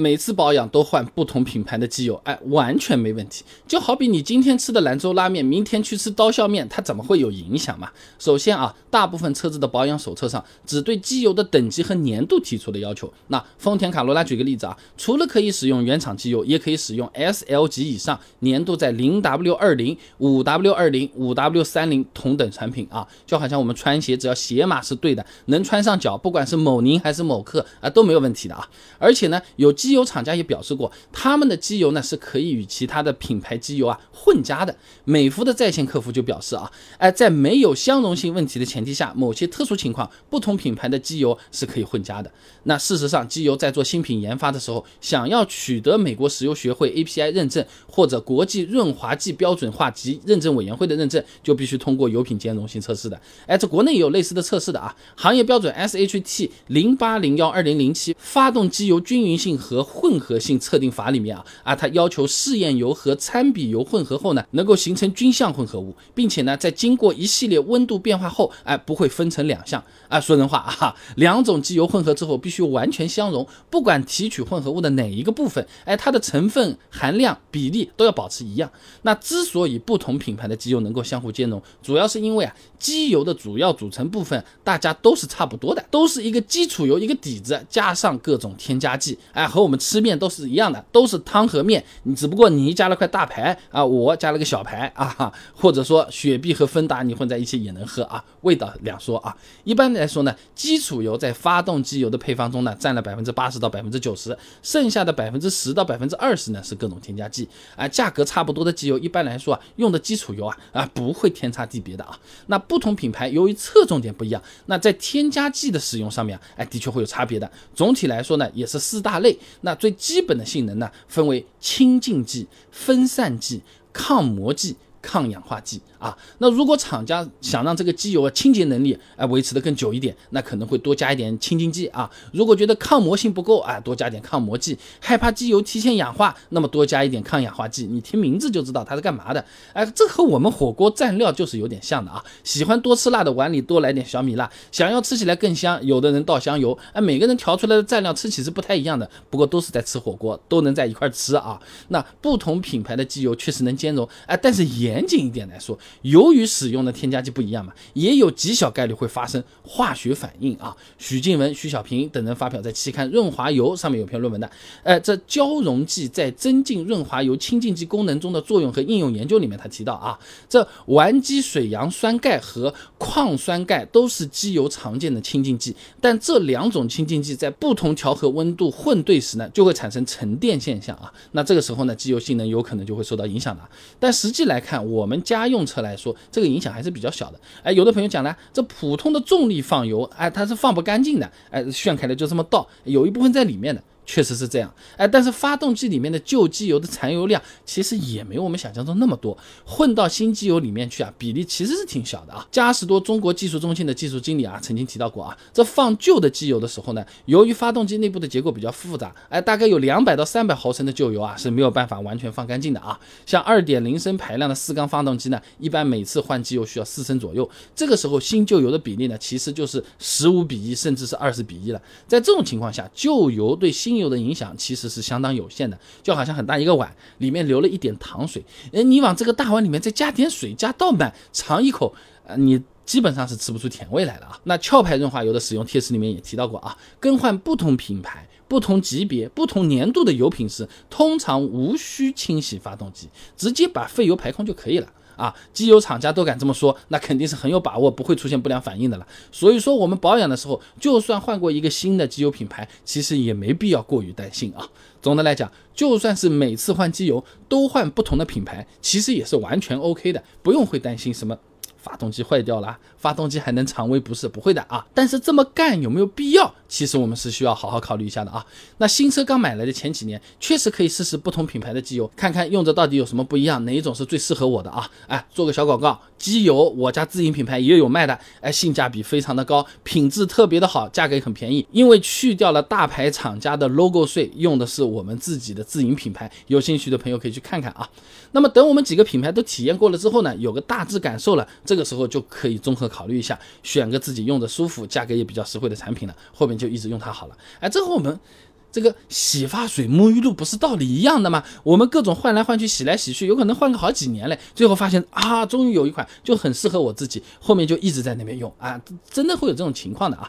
每次保养都换不同品牌的机油，哎，完全没问题。就好比你今天吃的兰州拉面，明天去吃刀削面，它怎么会有影响嘛？首先啊，大部分车子的保养手册上只对机油的等级和粘度提出了要求。那丰田卡罗拉举个例子啊，除了可以使用原厂机油，也可以使用 SL 级以上粘度在零 W 二零、五 W 二零、五 W 三零同等产品啊，就好像我们穿鞋，只要鞋码是对的，能穿上脚，不管是某宁还是某克啊，都没有问题的啊。而且呢，有机机油厂家也表示过，他们的机油呢是可以与其他的品牌机油啊混加的。美孚的在线客服就表示啊，哎，在没有相容性问题的前提下，某些特殊情况，不同品牌的机油是可以混加的。那事实上，机油在做新品研发的时候，想要取得美国石油学会 API 认证或者国际润滑剂标准化及认证委员会的认证，就必须通过油品兼容性测试的。哎，这国内也有类似的测试的啊，行业标准 SHT 零八零幺二零零七发动机油均匀性和混合性测定法里面啊啊，它要求试验油和参比油混合后呢，能够形成均相混合物，并且呢，在经过一系列温度变化后，哎，不会分成两项啊。说人话啊，两种机油混合之后必须完全相融，不管提取混合物的哪一个部分，哎，它的成分含量比例都要保持一样。那之所以不同品牌的机油能够相互兼容，主要是因为啊，机油的主要组成部分大家都是差不多的，都是一个基础油一个底子，加上各种添加剂，哎，和我们吃面都是一样的，都是汤和面，你只不过你加了块大排啊，我加了个小排啊，或者说雪碧和芬达你混在一起也能喝啊，味道两说啊。一般来说呢，基础油在发动机油的配方中呢，占了百分之八十到百分之九十，剩下的百分之十到百分之二十呢是各种添加剂啊。价格差不多的机油，一般来说啊，用的基础油啊啊不会天差地别的啊。那不同品牌由于侧重点不一样，那在添加剂的使用上面啊，哎的确会有差别的。总体来说呢，也是四大类。那最基本的性能呢，分为清净剂、分散剂、抗磨剂。抗氧化剂啊，那如果厂家想让这个机油啊清洁能力哎维持的更久一点，那可能会多加一点清净剂啊。如果觉得抗磨性不够啊，多加点抗磨剂。害怕机油提前氧化，那么多加一点抗氧化剂。你听名字就知道它是干嘛的。哎，这和我们火锅蘸料就是有点像的啊。喜欢多吃辣的碗里多来点小米辣，想要吃起来更香，有的人倒香油。哎，每个人调出来的蘸料吃起是不太一样的，不过都是在吃火锅，都能在一块吃啊。那不同品牌的机油确实能兼容哎，但是。严谨一点来说，由于使用的添加剂不一样嘛，也有极小概率会发生化学反应啊。许静文、徐小平等人发表在期刊《润滑油》上面有篇论文的，呃，这胶溶剂在增进润滑油清净剂功能中的作用和应用研究里面，他提到啊，这烷基水杨酸钙和矿酸钙都是机油常见的清净剂，但这两种清净剂在不同调和温度混兑时呢，就会产生沉淀现象啊。那这个时候呢，机油性能有可能就会受到影响了。但实际来看，我们家用车来说，这个影响还是比较小的。哎，有的朋友讲呢，这普通的重力放油，哎，它是放不干净的，哎，炫开了就这么倒，有一部分在里面的。确实是这样，哎，但是发动机里面的旧机油的残油量其实也没有我们想象中那么多，混到新机油里面去啊，比例其实是挺小的啊。嘉实多中国技术中心的技术经理啊，曾经提到过啊，这放旧的机油的时候呢，由于发动机内部的结构比较复杂，哎，大概有两百到三百毫升的旧油啊是没有办法完全放干净的啊。像二点零升排量的四缸发动机呢，一般每次换机油需要四升左右，这个时候新旧油的比例呢，其实就是十五比一，甚至是二十比一了。在这种情况下，旧油对新精油的影响其实是相当有限的，就好像很大一个碗里面留了一点糖水，哎，你往这个大碗里面再加点水，加倒满，尝一口，呃，你基本上是吃不出甜味来了啊。那壳牌润滑油的使用贴士里面也提到过啊，更换不同品牌、不同级别、不同粘度的油品时，通常无需清洗发动机，直接把废油排空就可以了。啊，机油厂家都敢这么说，那肯定是很有把握不会出现不良反应的了。所以说，我们保养的时候，就算换过一个新的机油品牌，其实也没必要过于担心啊。总的来讲，就算是每次换机油都换不同的品牌，其实也是完全 OK 的，不用会担心什么。发动机坏掉了，发动机还能常威不是？不会的啊。但是这么干有没有必要？其实我们是需要好好考虑一下的啊。那新车刚买来的前几年，确实可以试试不同品牌的机油，看看用着到底有什么不一样，哪一种是最适合我的啊？哎，做个小广告，机油我家自营品牌也有卖的，哎，性价比非常的高，品质特别的好，价格也很便宜。因为去掉了大牌厂家的 logo 税，用的是我们自己的自营品牌。有兴趣的朋友可以去看看啊。那么等我们几个品牌都体验过了之后呢，有个大致感受了。这个时候就可以综合考虑一下，选个自己用着舒服、价格也比较实惠的产品了，后面就一直用它好了。哎，这和我们这个洗发水、沐浴露不是道理一样的吗？我们各种换来换去，洗来洗去，有可能换个好几年嘞，最后发现啊，终于有一款就很适合我自己，后面就一直在那边用啊，真的会有这种情况的啊。